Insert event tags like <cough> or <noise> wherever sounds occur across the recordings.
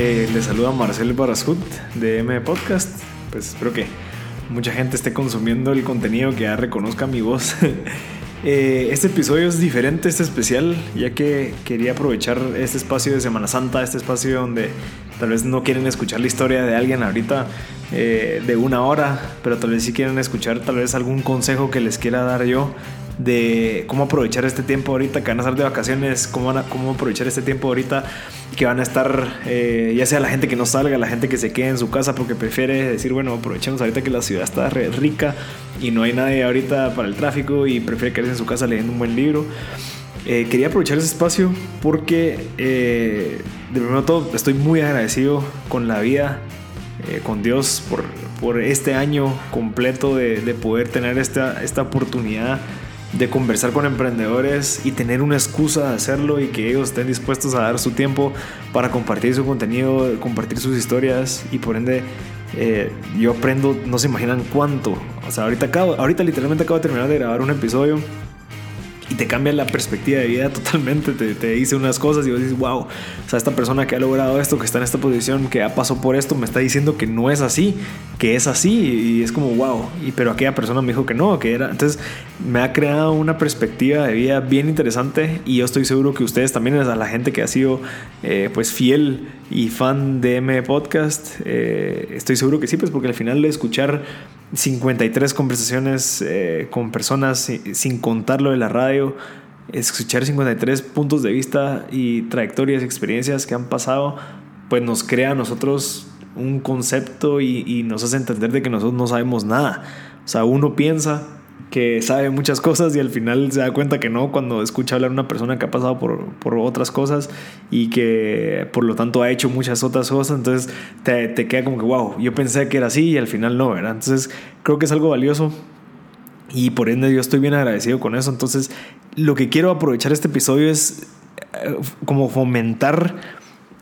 Eh, les saluda Marcel Barascut de M Podcast. Pues espero que mucha gente esté consumiendo el contenido, que ya reconozca mi voz. <laughs> Eh, este episodio es diferente, este especial, ya que quería aprovechar este espacio de Semana Santa, este espacio donde tal vez no quieren escuchar la historia de alguien ahorita eh, de una hora, pero tal vez sí quieren escuchar tal vez algún consejo que les quiera dar yo de cómo aprovechar este tiempo ahorita que van a estar de vacaciones, cómo, cómo aprovechar este tiempo ahorita que van a estar, eh, ya sea la gente que no salga, la gente que se quede en su casa porque prefiere decir, bueno, aprovechemos ahorita que la ciudad está rica y no hay nadie ahorita para el tráfico y prefiere quedarse en su casa leyendo un buen libro. Eh, quería aprovechar ese espacio porque, eh, de primero todo, estoy muy agradecido con la vida, con Dios, por, por este año completo de, de poder tener esta, esta oportunidad de conversar con emprendedores y tener una excusa de hacerlo y que ellos estén dispuestos a dar su tiempo para compartir su contenido, compartir sus historias y por ende eh, yo aprendo, no se imaginan cuánto. O sea, ahorita, acabo, ahorita literalmente acabo de terminar de grabar un episodio y te cambia la perspectiva de vida <laughs> totalmente. Te, te, dice unas cosas y vos dices, wow, o sea, esta persona que ha logrado esto, que está en esta posición, que ha pasado por esto, me está diciendo que no es así, que es así. Y es como, wow, y, pero aquella persona me dijo que no, que era. Entonces, me ha creado una perspectiva de vida bien interesante y yo estoy seguro que ustedes también, a la gente que ha sido eh, pues fiel y fan de M Podcast, eh, estoy seguro que sí, pues porque al final de escuchar 53 conversaciones eh, con personas sin contar lo de la radio, escuchar 53 puntos de vista y trayectorias, experiencias que han pasado, pues nos crea a nosotros un concepto y, y nos hace entender de que nosotros no sabemos nada. O sea, uno piensa que sabe muchas cosas y al final se da cuenta que no cuando escucha hablar una persona que ha pasado por, por otras cosas y que por lo tanto ha hecho muchas otras cosas, entonces te, te, queda como que, wow, yo pensé que era así y al final no, ¿verdad? Entonces creo que es algo valioso y por ende yo estoy bien agradecido con eso, entonces lo que quiero aprovechar este episodio es eh, como fomentar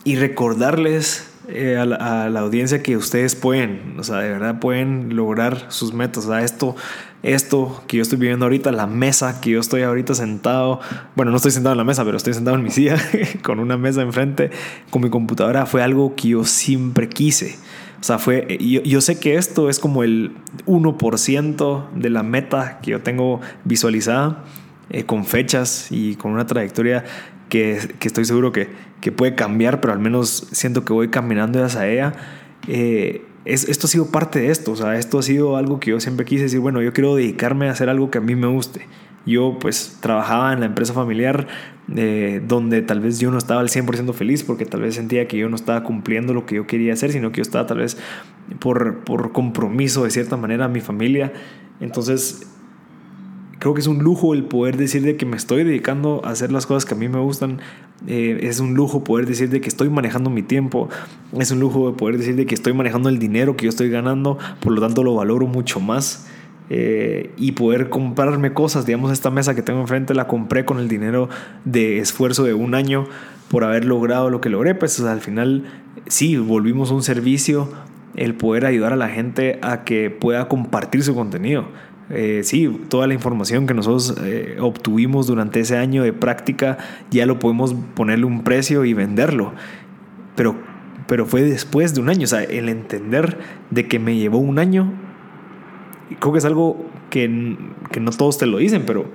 y recordarles eh, a, la, a, la, audiencia que ustedes pueden, o sea, de verdad pueden lograr sus metas. O sea, esto, esto que yo estoy viviendo ahorita, la mesa que yo estoy ahorita sentado, bueno, no estoy sentado en la mesa, pero estoy sentado en mi silla <laughs> con una mesa enfrente, con mi computadora, fue algo que yo siempre quise. O sea, fue, yo, yo sé que esto es como el 1% de la meta que yo tengo visualizada. Eh, con fechas y con una trayectoria que, que estoy seguro que, que, puede cambiar, pero al menos siento que voy caminando hacia ella. Eh, es, esto ha sido parte de esto, o sea, esto ha sido algo que yo siempre quise decir, bueno, yo quiero dedicarme a hacer algo que a mí me guste. Yo pues trabajaba en la empresa familiar eh, donde tal vez yo no estaba al 100% feliz porque tal vez sentía que yo no estaba cumpliendo lo que yo quería hacer, sino que yo estaba tal vez por, por compromiso de cierta manera a mi familia. Entonces creo que es un lujo el poder decir de que me estoy dedicando a hacer las cosas que a mí me gustan. Eh, es un lujo poder decir de que estoy manejando mi tiempo. Es un lujo poder decir de que estoy manejando el dinero que yo estoy ganando. Por lo tanto lo valoro mucho más. Eh, y poder comprarme cosas. Digamos, esta mesa que tengo enfrente la compré con el dinero de esfuerzo de un año por haber logrado lo que logré. Pues al final sí, volvimos un servicio. El poder ayudar a la gente a que pueda compartir su contenido eh, sí, toda la información que nosotros eh, obtuvimos durante ese año de práctica ya lo podemos ponerle un precio y venderlo. Pero, pero fue después de un año. O sea, el entender de que me llevó un año, creo que es algo que, que no todos te lo dicen, pero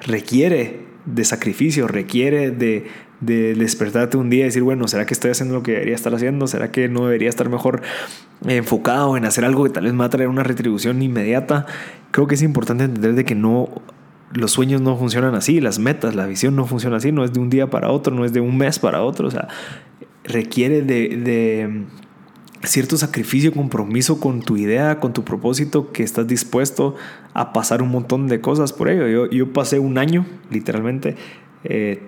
requiere de sacrificio, requiere de, de despertarte un día y decir, bueno, ¿será que estoy haciendo lo que debería estar haciendo? ¿Será que no debería estar mejor enfocado en hacer algo que tal vez me va a traer una retribución inmediata? Creo que es importante entender de que no los sueños no funcionan así, las metas, la visión no funciona así, no es de un día para otro, no es de un mes para otro, o sea, requiere de, cierto sacrificio, compromiso con tu idea, con tu propósito, que estás dispuesto a pasar un montón de cosas por ello. Yo, yo pasé un año, literalmente, eh,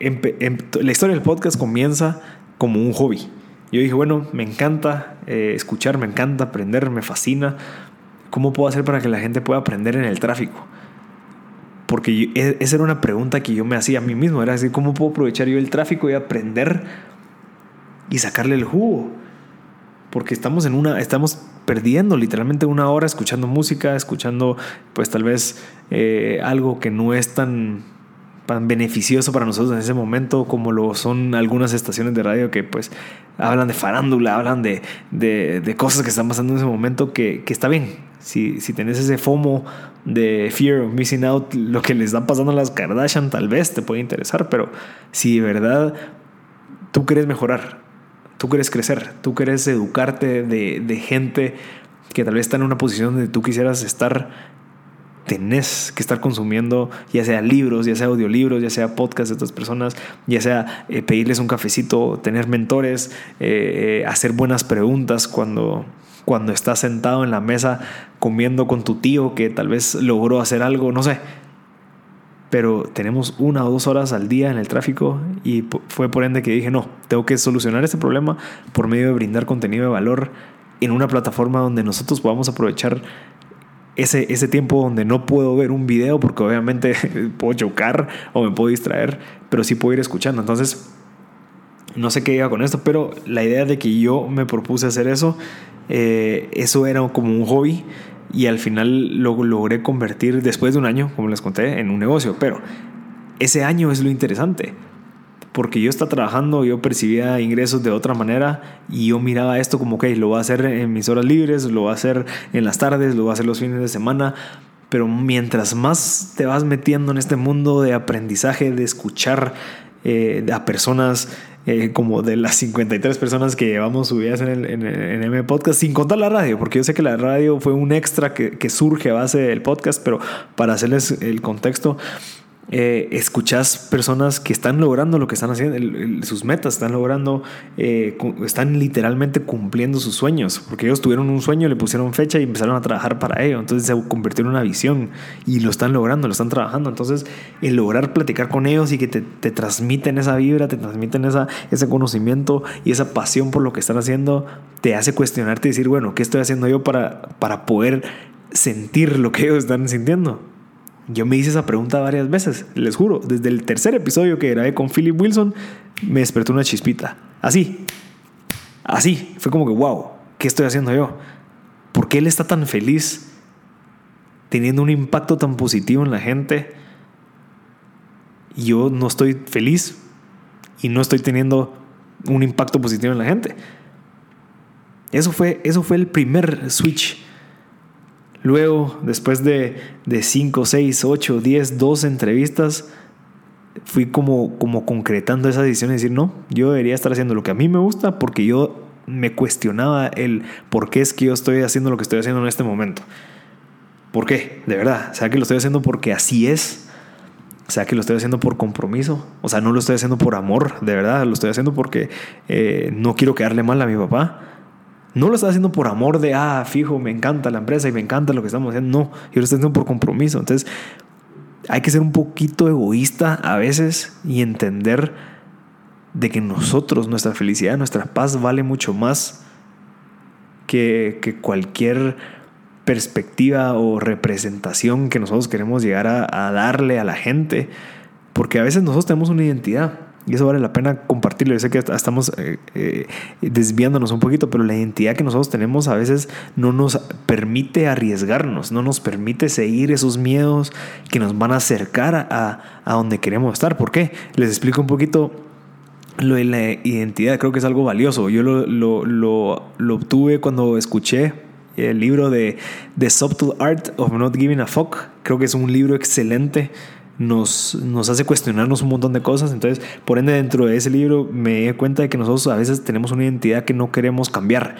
la historia del podcast comienza como un hobby. Yo dije, bueno, me encanta eh, escuchar, me encanta aprender, me fascina. ¿Cómo puedo hacer para que la gente pueda aprender en el tráfico? Porque e, esa era una pregunta que yo me hacía a mí mismo. Era decir, ¿cómo puedo aprovechar yo el tráfico y aprender y sacarle el jugo? Porque estamos en una, estamos perdiendo literalmente una hora escuchando música, escuchando pues tal vez eh, algo que no es tan beneficioso para nosotros en ese momento, como lo son algunas estaciones de radio que pues hablan de farándula, hablan de, de, cosas que están pasando en ese momento, que, que está bien. Si, si tenés ese FOMO de fear of missing out, lo que les está pasando a las Kardashian tal vez te puede interesar, pero si de verdad tú quieres mejorar, tú quieres crecer, tú quieres educarte de, de gente que tal vez está en una posición donde tú quisieras estar, tenés que estar consumiendo ya sea libros, ya sea audiolibros, ya sea podcasts de otras personas, ya sea eh, pedirles un cafecito, tener mentores, eh, eh, hacer buenas preguntas cuando, cuando estás sentado en la mesa comiendo con tu tío que tal vez logró hacer algo, no sé. Pero tenemos una o dos horas al día en el tráfico y fue por ende que dije, no, tengo que solucionar este problema por medio de brindar contenido de valor en una plataforma donde nosotros podamos aprovechar ese, ese tiempo donde no puedo ver un video porque obviamente <laughs> puedo chocar o me puedo distraer, pero sí puedo ir escuchando. Entonces, no sé qué iba con esto, pero la idea de que yo me propuse hacer eso, eh, eso era como un hobby y al final lo logré convertir después de un año, como les conté, en un negocio. Pero ese año es lo interesante porque yo estaba trabajando, yo percibía ingresos de otra manera y yo miraba esto como, que lo voy a hacer en mis horas libres, lo voy a hacer en las tardes, lo voy a hacer los fines de semana, pero mientras más te vas metiendo en este mundo de aprendizaje, de escuchar eh, a personas eh, como de las 53 personas que llevamos subidas en el en, en Podcast, sin contar la radio, porque yo sé que la radio fue un extra que, que surge a base del podcast, pero para hacerles el contexto, eh, escuchas personas que están logrando lo que están haciendo, sus metas, están logrando, eh, están literalmente cumpliendo sus sueños, porque ellos tuvieron un sueño, le pusieron fecha y empezaron a trabajar para ello, entonces se convirtió en una visión y lo están logrando, lo están trabajando, entonces el lograr platicar con ellos y que te, te transmiten esa vibra, te transmiten esa, ese conocimiento y esa pasión por lo que están haciendo, te hace cuestionarte y decir, bueno, ¿qué estoy haciendo yo para, para poder sentir lo que ellos están sintiendo? Yo me hice esa pregunta varias veces, les juro. Desde el tercer episodio que grabé con Philip Wilson, me despertó una chispita. Así. Así. Fue como que, wow, ¿qué estoy haciendo yo? ¿Por qué él está tan feliz teniendo un impacto tan positivo en la gente? Y yo no estoy feliz y no estoy teniendo un impacto positivo en la gente. Eso fue, eso fue el primer switch Luego, después de 5, 6, 8, 10, 12 entrevistas, fui como, como concretando esa decisión y decir, no, yo debería estar haciendo lo que a mí me gusta porque yo me cuestionaba el por qué es que yo estoy haciendo lo que estoy haciendo en este momento. ¿Por qué? De verdad. ¿Sea que lo estoy haciendo porque así es? ¿Sea que lo estoy haciendo por compromiso? O sea, no lo estoy haciendo por amor, de verdad. Lo estoy haciendo porque eh, no quiero quedarle mal a mi papá no lo estás haciendo por amor de, ah, fijo, me encanta la empresa y me encanta lo que estamos haciendo. No, yo lo estoy haciendo por compromiso. Entonces, hay que ser un poquito egoísta a veces y entender de que nosotros, nuestra felicidad, nuestra paz vale mucho más que, que cualquier perspectiva o representación que nosotros queremos llegar a, a darle a la gente. Porque a veces nosotros tenemos una identidad y eso vale la pena compartirlo. Yo sé que estamos eh, eh, desviándonos un poquito, pero la identidad que nosotros tenemos a veces no nos permite arriesgarnos, no nos permite seguir esos miedos que nos van a acercar a, a donde queremos estar. ¿Por qué? Les explico un poquito lo de la identidad. Creo que es algo valioso. Yo lo, lo, lo, lo obtuve cuando escuché el libro de The Subtle Art of Not Giving a Fuck. Creo que es un libro excelente nos, nos hace cuestionarnos un montón de cosas. Entonces, por ende, dentro de ese libro me di cuenta de que nosotros a veces tenemos una identidad que no queremos cambiar.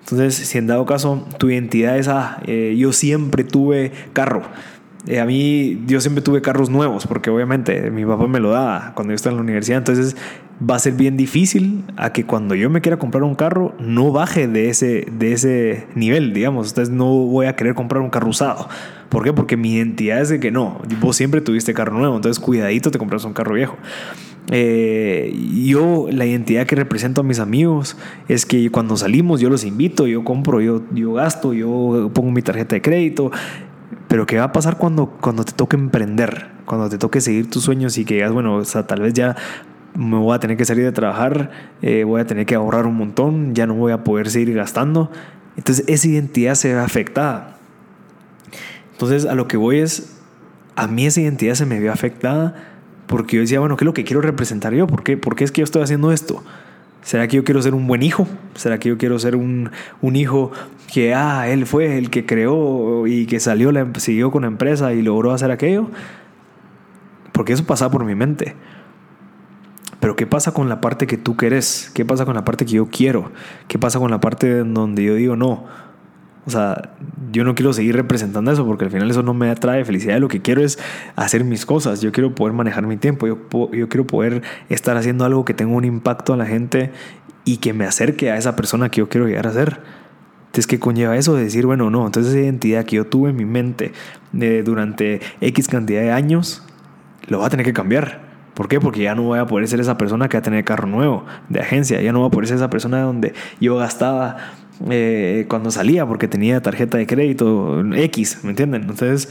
Entonces, si en dado caso tu identidad es, ah, eh, yo siempre tuve carro. Eh, a mí, yo siempre tuve carros nuevos, porque obviamente mi papá me lo daba cuando yo estaba en la universidad. Entonces, va a ser bien difícil a que cuando yo me quiera comprar un carro, no baje de ese, de ese nivel, digamos. Entonces, no voy a querer comprar un carro usado ¿Por qué? Porque mi identidad es de que no, vos siempre tuviste carro nuevo, entonces cuidadito te compras un carro viejo. Eh, yo, la identidad que represento a mis amigos es que cuando salimos yo los invito, yo compro, yo, yo gasto, yo pongo mi tarjeta de crédito. Pero ¿qué va a pasar cuando, cuando te toque emprender? Cuando te toque seguir tus sueños y que digas, bueno, o sea, tal vez ya me voy a tener que salir de trabajar, eh, voy a tener que ahorrar un montón, ya no voy a poder seguir gastando. Entonces esa identidad se ve afectada. Entonces a lo que voy es, a mí esa identidad se me vio afectada Porque yo decía, bueno, ¿qué es lo que quiero representar yo? ¿Por qué, ¿Por qué es que yo estoy haciendo esto? ¿Será que yo quiero ser un buen hijo? ¿Será que yo quiero ser un, un hijo que, ah, él fue el que creó y que salió, la, siguió con la empresa y logró hacer aquello? Porque eso pasaba por mi mente. Pero ¿qué pasa con la parte que tú querés? ¿Qué pasa con la parte que yo quiero? ¿Qué pasa con la parte donde yo digo no? O sea, yo no quiero seguir representando eso porque al final eso no me atrae felicidad. Lo que quiero es hacer mis cosas. Yo quiero poder manejar mi tiempo. Yo, quiero poder estar haciendo algo que tenga un impacto a la gente y que me acerque a esa persona que yo quiero llegar a ser. Entonces, ¿qué conlleva eso? De decir, bueno, no, entonces esa identidad que yo tuve en mi mente de, durante X cantidad de años, lo va a tener que cambiar. ¿Por qué? Porque ya no voy a poder ser esa persona que va a tener carro nuevo de agencia. Ya no voy a poder ser esa persona donde yo gastaba eh, cuando salía porque tenía tarjeta de crédito X, ¿me entienden? Entonces,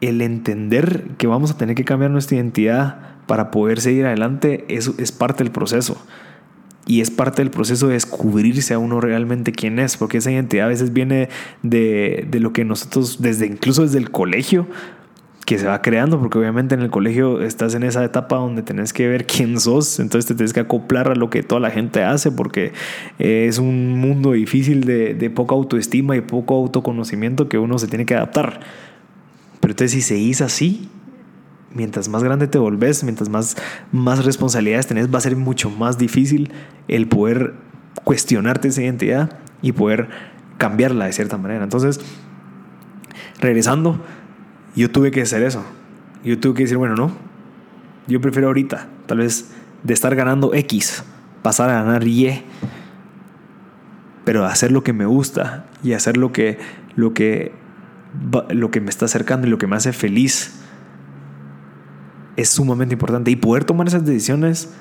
el entender que vamos a tener que cambiar nuestra identidad para poder seguir adelante es, es parte del proceso. Y es parte del proceso de descubrirse a uno realmente quién es, porque esa identidad a veces viene de, de lo que nosotros, desde incluso desde el colegio, que se va creando, porque obviamente en el colegio estás en esa etapa donde tenés que ver quién sos, entonces te tienes que acoplar a lo que toda la gente hace, porque es un mundo difícil de, de poca autoestima y poco autoconocimiento que uno se tiene que adaptar. Pero entonces si seguís así, mientras más grande te volvés, mientras más, más responsabilidades tenés, va a ser mucho más difícil el poder cuestionarte esa identidad y poder cambiarla de cierta manera. Entonces, regresando, yo tuve que hacer eso. Yo tuve que decir, bueno, no. Yo prefiero ahorita, tal vez de estar ganando X, pasar a ganar Y. Pero hacer lo que me gusta y hacer lo que, lo que, lo que me está acercando y lo que me hace feliz es sumamente importante. Y poder tomar esas decisiones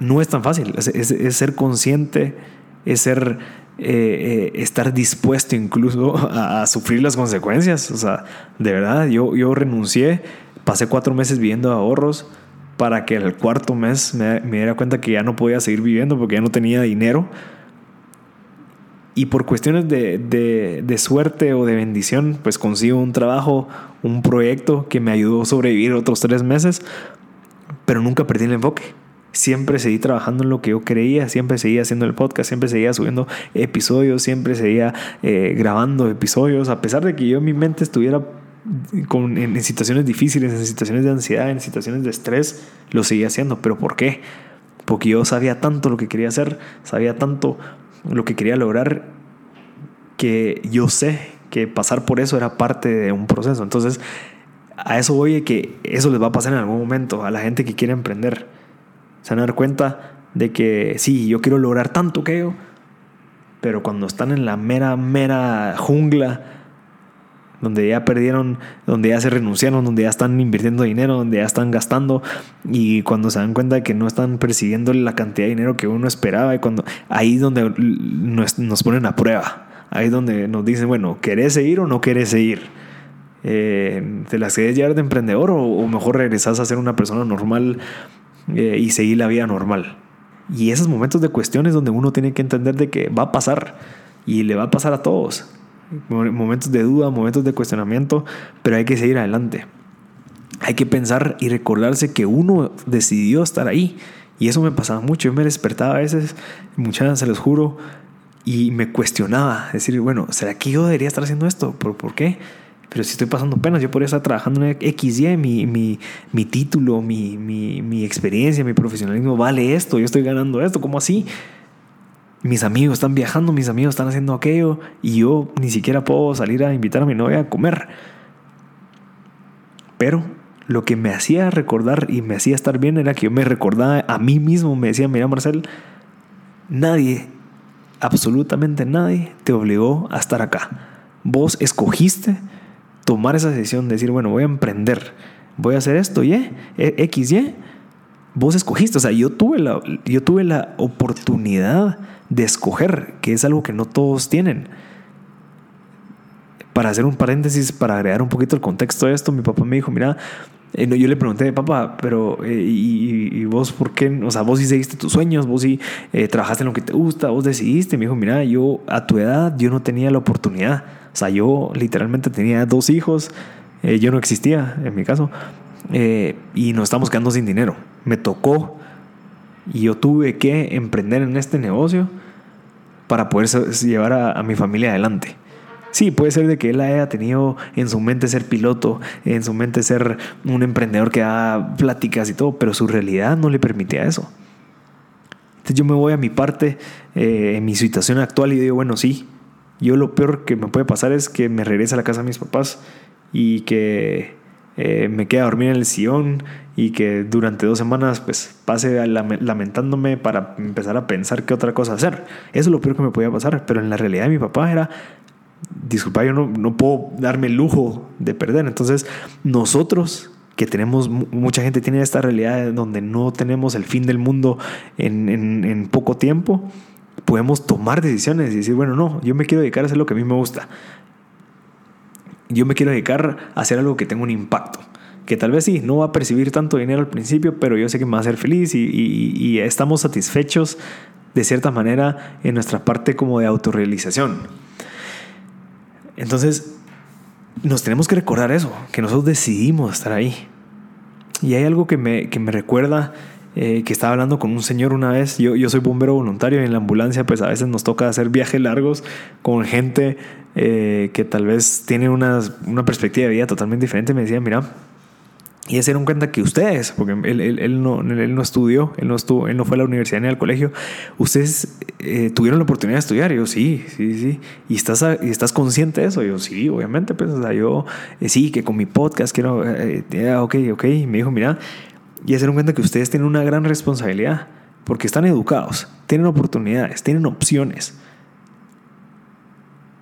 no es tan fácil. Es, es ser consciente, es ser eh, eh, estar dispuesto incluso a, sufrir las consecuencias. O sea, de verdad, yo, yo renuncié, pasé cuatro meses viviendo ahorros para que el cuarto mes me, diera cuenta que ya no podía seguir viviendo porque ya no tenía dinero. Y por cuestiones de, de, de, suerte o de bendición, pues consigo un trabajo, un proyecto que me ayudó a sobrevivir otros tres meses, pero nunca perdí el enfoque siempre seguí trabajando en lo que yo creía, siempre seguía haciendo el podcast, siempre seguía subiendo episodios, siempre seguía eh, grabando episodios, a pesar de que yo en mi mente estuviera con, en, situaciones difíciles, en situaciones de ansiedad, en situaciones de estrés, lo seguía haciendo. ¿Pero por qué? Porque yo sabía tanto lo que quería hacer, sabía tanto lo que quería lograr, que yo sé que pasar por eso era parte de un proceso. Entonces, a eso voy que eso les va a pasar en algún momento a la gente que quiere emprender se van a dar cuenta de que sí, yo quiero lograr tanto que yo, pero cuando están en la mera, mera jungla, donde ya perdieron, donde ya se renunciaron, donde ya están invirtiendo dinero, donde ya están gastando y cuando se dan cuenta de que no están persiguiendo la cantidad de dinero que uno esperaba y cuando ahí es donde nos, ponen a prueba, ahí es donde nos dicen, bueno, ¿querés seguir o no querés seguir? Eh, ¿Te las querés llevar de emprendedor o, o mejor regresás a ser una persona normal eh, y seguir la vida normal. Y esos momentos de cuestiones donde uno tiene que entender de que va a pasar y le va a pasar a todos. Momentos de duda, momentos de cuestionamiento, pero hay que seguir adelante. Hay que pensar y recordarse que uno decidió estar ahí. Y eso me pasaba mucho. Yo me despertaba a veces, muchas se los juro, y me cuestionaba. Decir, bueno, ¿será que yo debería estar haciendo esto? ¿Por, ¿por qué? Pero si estoy pasando penas, yo podría estar trabajando en XY, mi, mi, mi título, mi, mi, mi, experiencia, mi profesionalismo vale esto, yo estoy ganando esto, ¿cómo así? Mis amigos están viajando, mis amigos están haciendo aquello y yo ni siquiera puedo salir a invitar a mi novia a comer. Pero lo que me hacía recordar y me hacía estar bien era que yo me recordaba a mí mismo, me decía, mira Marcel, nadie, absolutamente nadie te obligó a estar acá. Vos escogiste tomar esa decisión, decir, bueno, voy a emprender, voy a hacer esto, Y, e, X, Y, vos escogiste, o sea, yo tuve, la, yo tuve la oportunidad de escoger, que es algo que no todos tienen. Para hacer un paréntesis, para agregar un poquito el contexto de esto, mi papá me dijo, mira, eh, yo le pregunté, papá, pero eh, y, vos por qué? O sea, vos sí seguiste tus sueños, vos sí eh, trabajaste en lo que te gusta, vos decidiste. Me dijo, mira, yo a tu edad yo no tenía la oportunidad. O sea, yo literalmente tenía dos hijos, yo no existía en mi caso. y nos estamos quedando sin dinero. Me tocó y yo tuve que emprender en este negocio para poder llevar a, mi familia adelante. Sí, puede ser de que él haya tenido en su mente ser piloto, en su mente ser un emprendedor que da pláticas y todo, pero su realidad no le permitía eso. Entonces yo me voy a mi parte, eh, en mi situación actual y digo, bueno, sí, yo lo peor que me puede pasar es que me regrese a la casa de mis papás y que eh, me quede a dormir en el sillón y que durante dos semanas pues pase lamentándome para empezar a pensar qué otra cosa hacer. Eso es lo peor que me podía pasar, pero en la realidad de mi papá era, disculpa, yo no, no puedo darme el lujo de perder. Entonces nosotros que tenemos, mucha gente tiene esta realidad donde no tenemos el fin del mundo en, en, poco tiempo, podemos tomar decisiones y decir, bueno, no, yo me quiero dedicar a hacer lo que a mí me gusta. Yo me quiero dedicar a hacer algo que tenga un impacto que tal vez sí, no va a percibir tanto dinero al principio, pero yo sé que me va a hacer feliz y, estamos satisfechos de cierta manera en nuestra parte como de autorrealización. Entonces, nos tenemos que recordar eso, que nosotros decidimos estar ahí. Y hay algo que me, que me recuerda eh, que estaba hablando con un señor una vez. Yo, yo soy bombero voluntario y en la ambulancia, pues a veces nos toca hacer viajes largos con gente eh, que tal vez tiene una, una perspectiva de vida totalmente diferente. Me decía, mira, y se dieron cuenta que ustedes, porque él, él, él, no, él no estudió, él no, estuvo, él no fue a la universidad ni al colegio, ustedes eh, tuvieron la oportunidad de estudiar. Y yo, sí, sí, sí. ¿Y estás, y estás consciente de eso? Y yo, sí, obviamente. Pues, o sea, yo, eh, sí, que con mi podcast quiero, eh, ok, ok. Y me dijo, mira, y se dieron cuenta que ustedes tienen una gran responsabilidad, porque están educados, tienen oportunidades, tienen opciones.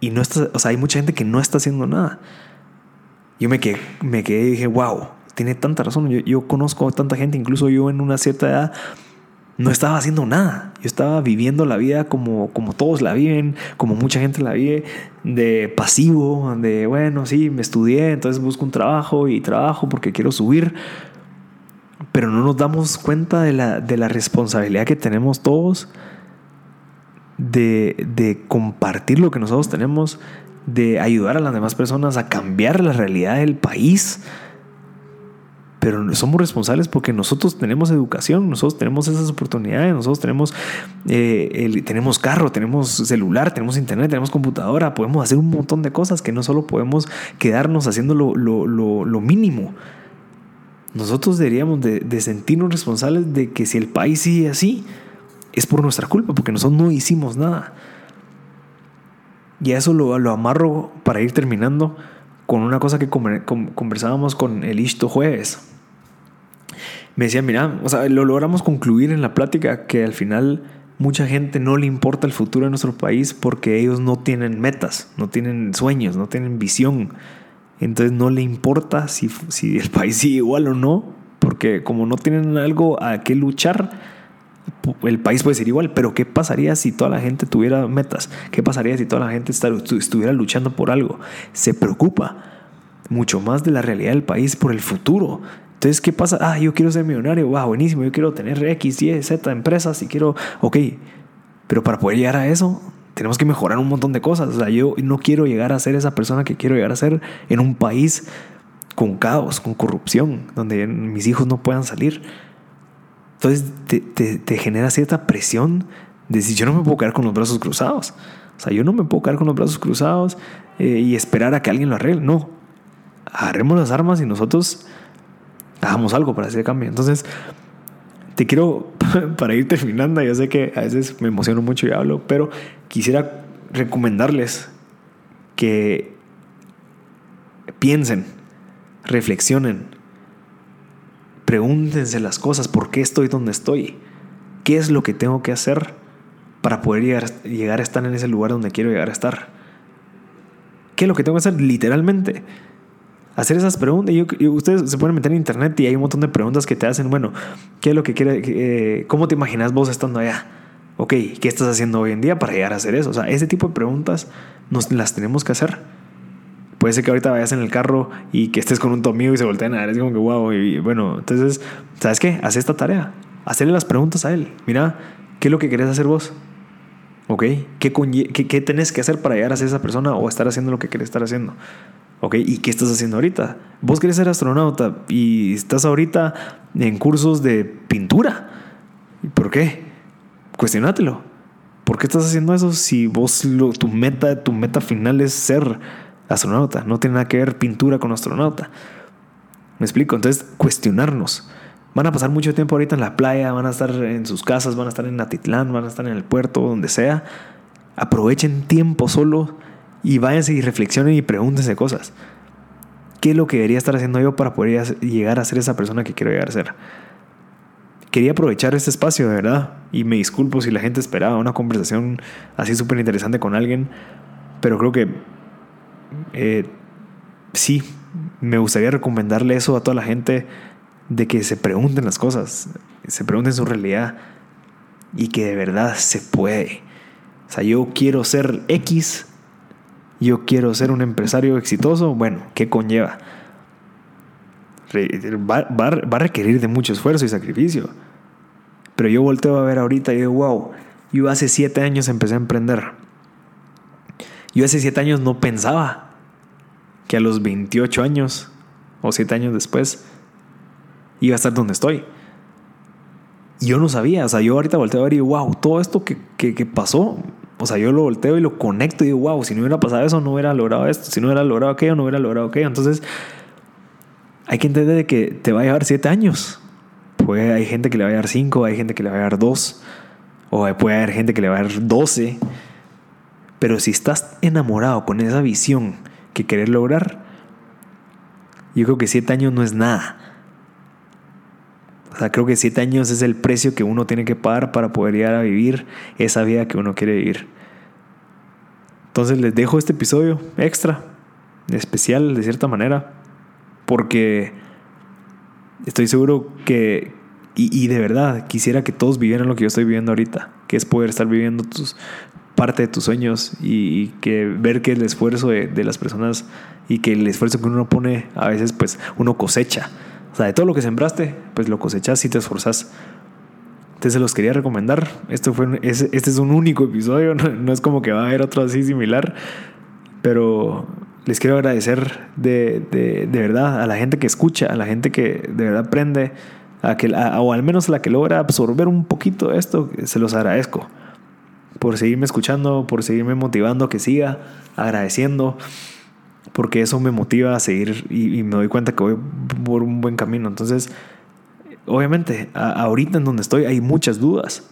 Y no está, o sea, hay mucha gente que no está haciendo nada. Yo me quedé, me quedé y dije, wow tiene tanta razón. Yo, conozco a tanta gente, incluso yo en una cierta edad no estaba haciendo nada. Yo estaba viviendo la vida como, como todos la viven, como mucha gente la vive, de pasivo, de bueno, sí, me estudié, entonces busco un trabajo y trabajo porque quiero subir. Pero no nos damos cuenta de la, de la responsabilidad que tenemos todos de, de compartir lo que nosotros tenemos, de ayudar a las demás personas a cambiar la realidad del país pero somos responsables porque nosotros tenemos educación, nosotros tenemos esas oportunidades, nosotros tenemos, eh, tenemos carro, tenemos celular, tenemos internet, tenemos computadora, podemos hacer un montón de cosas que no solo podemos quedarnos haciendo lo, mínimo. Nosotros deberíamos de, sentirnos responsables de que si el país sigue así, es por nuestra culpa, porque nosotros no hicimos nada. Y a eso lo, lo amarro para ir terminando con una cosa que conversábamos con el Ishto jueves me decía, mira, o sea, lo logramos concluir en la plática que al final mucha gente no le importa el futuro de nuestro país porque ellos no tienen metas, no tienen sueños, no tienen visión. Entonces no le importa si, si el <laughs> país sigue igual o no, porque como no tienen algo a qué luchar, el país puede ser igual, pero ¿qué pasaría si toda la gente tuviera metas? ¿Qué pasaría si toda la gente estuviera luchando por algo? Se preocupa mucho más de la realidad del país por el futuro, entonces, ¿qué pasa? Ah, yo quiero ser millonario, wow, buenísimo, yo quiero tener X, Y, Z empresas y quiero, ok, pero para poder llegar a eso, tenemos que mejorar un montón de cosas. O sea, yo no quiero llegar a ser esa persona que quiero llegar a ser en un país con caos, con corrupción, donde mis hijos no puedan salir. Entonces te, genera cierta presión de decir, yo no me puedo quedar con los brazos cruzados. O sea, yo no me puedo quedar con los brazos cruzados eh, y esperar a que alguien lo arregle. No, agarremos las armas y nosotros hagamos algo para hacer cambio. Entonces, te quiero, <laughs> para ir terminando, yo sé que a veces me emociono mucho y hablo, pero quisiera recomendarles que piensen, reflexionen, pregúntense las cosas, ¿por qué estoy donde estoy? ¿Qué es lo que tengo que hacer para poder llegar, llegar a estar en ese lugar donde quiero llegar a estar? ¿Qué es lo que tengo que hacer literalmente? Hacer esas preguntas. Y, ustedes se pueden meter en internet y hay un montón de preguntas que te hacen. Bueno, ¿qué es lo que quiere? Eh, ¿Cómo te imaginas vos estando allá? Ok, ¿qué estás haciendo hoy en día para llegar a hacer eso? O sea, ese tipo de preguntas nos las tenemos que hacer. Puede ser que ahorita vayas en el carro y que estés con un tu y se volteen a ver, es como que wow. Y bueno, entonces, ¿sabes qué? Haz esta tarea. Hacerle las preguntas a él. Mira, ¿qué es lo que querés hacer vos? ¿Ok? ¿Qué, qué, qué tenés que hacer para llegar a ser esa persona o estar haciendo lo que querés estar haciendo? ¿Ok? ¿Y qué estás haciendo ahorita? Vos querés ser astronauta y estás ahorita en cursos de pintura. ¿Por qué? Cuestionátelo. ¿Por qué estás haciendo eso si vos tu meta, tu meta final es ser astronauta? No tiene nada que ver pintura con astronauta. ¿Me explico? Entonces, cuestionarnos. Van a pasar mucho tiempo ahorita en la playa, van a estar en sus casas, van a estar en Atitlán, van a estar en el puerto, donde sea. Aprovechen tiempo solo y váyanse y reflexionen y pregúntense cosas. ¿Qué es lo que debería estar haciendo yo para poder llegar a ser esa persona que quiero llegar a ser? Quería aprovechar este espacio, de verdad, y me disculpo si la gente esperaba una conversación así súper interesante con alguien, pero creo que eh, sí, me gustaría recomendarle eso a toda la gente de que se pregunten las cosas, se pregunten su realidad y que de verdad se puede. O sea, yo quiero ser X, yo quiero ser un empresario exitoso, bueno, ¿qué conlleva? Va, a requerir de mucho esfuerzo y sacrificio. Pero yo volteo a ver ahorita y digo, wow, yo hace siete años empecé a emprender. Yo hace siete años no pensaba que a los 28 años o siete años después iba a estar donde estoy. yo no sabía, o sea, yo ahorita volteo a ver y digo, wow, todo esto que, que pasó o sea, yo lo volteo y lo conecto y digo, wow, si no hubiera pasado eso, no hubiera logrado esto. Si no hubiera logrado aquello, no hubiera logrado aquello. Entonces, hay que entender que te va a llevar siete años. Puede, hay gente que le va a llevar cinco, hay gente que le va a llevar dos, o puede haber gente que le va a llevar doce. Pero si estás enamorado con esa visión que querés lograr, yo creo que siete años no es nada. O sea, creo que siete años es el precio que uno tiene que pagar para poder llegar a vivir esa vida que uno quiere vivir. Entonces les dejo este episodio extra, especial de cierta manera, porque estoy seguro que, y, de verdad, quisiera que todos vivieran lo que yo estoy viviendo ahorita, que es poder estar viviendo tus, parte de tus sueños y, que ver que el esfuerzo de, de las personas y que el esfuerzo que uno pone a veces pues uno cosecha o sea, de todo lo que sembraste, pues lo cosechas y te esforzas. Entonces se los quería recomendar. Esto fue, este es un único episodio, <laughs> no, es como que va a haber otro así similar. Pero les quiero agradecer de, de, de, verdad a la gente que escucha, a la gente que de verdad aprende, a que, o al menos a la que logra absorber un poquito de esto. Se los agradezco por seguirme escuchando, por seguirme motivando que siga, agradeciendo porque eso me motiva a seguir y, me doy cuenta que voy por un buen camino. Entonces, obviamente, ahorita en donde estoy hay muchas dudas.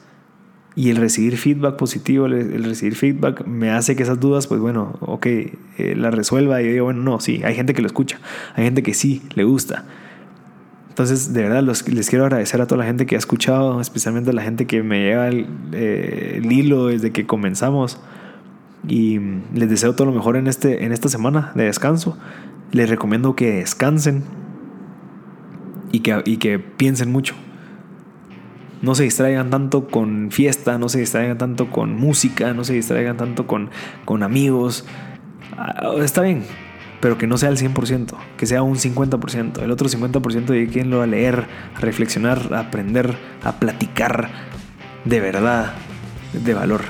Y el recibir feedback positivo, el, recibir feedback me hace que esas dudas, pues bueno, ok, eh, las resuelva y digo, bueno, no, sí, hay gente que lo escucha, hay gente que sí, le gusta. Entonces, de verdad, les quiero agradecer a toda la gente que ha escuchado, especialmente a la gente que me lleva el, eh, el hilo desde que comenzamos. Y les deseo todo lo mejor en, este, en esta semana de descanso. Les recomiendo que descansen y que, y que piensen mucho. No se distraigan tanto con fiesta, no se distraigan tanto con música, no se distraigan tanto con, con amigos. Ah, está bien, pero que no sea el 100%, que sea un 50%. El otro 50% dediquenlo a leer, a reflexionar, a aprender, a platicar de verdad, de valor.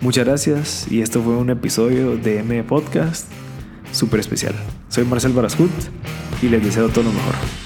Muchas gracias y esto fue un episodio de M Podcast súper especial. Soy Marcel Barascut y les deseo todo lo mejor.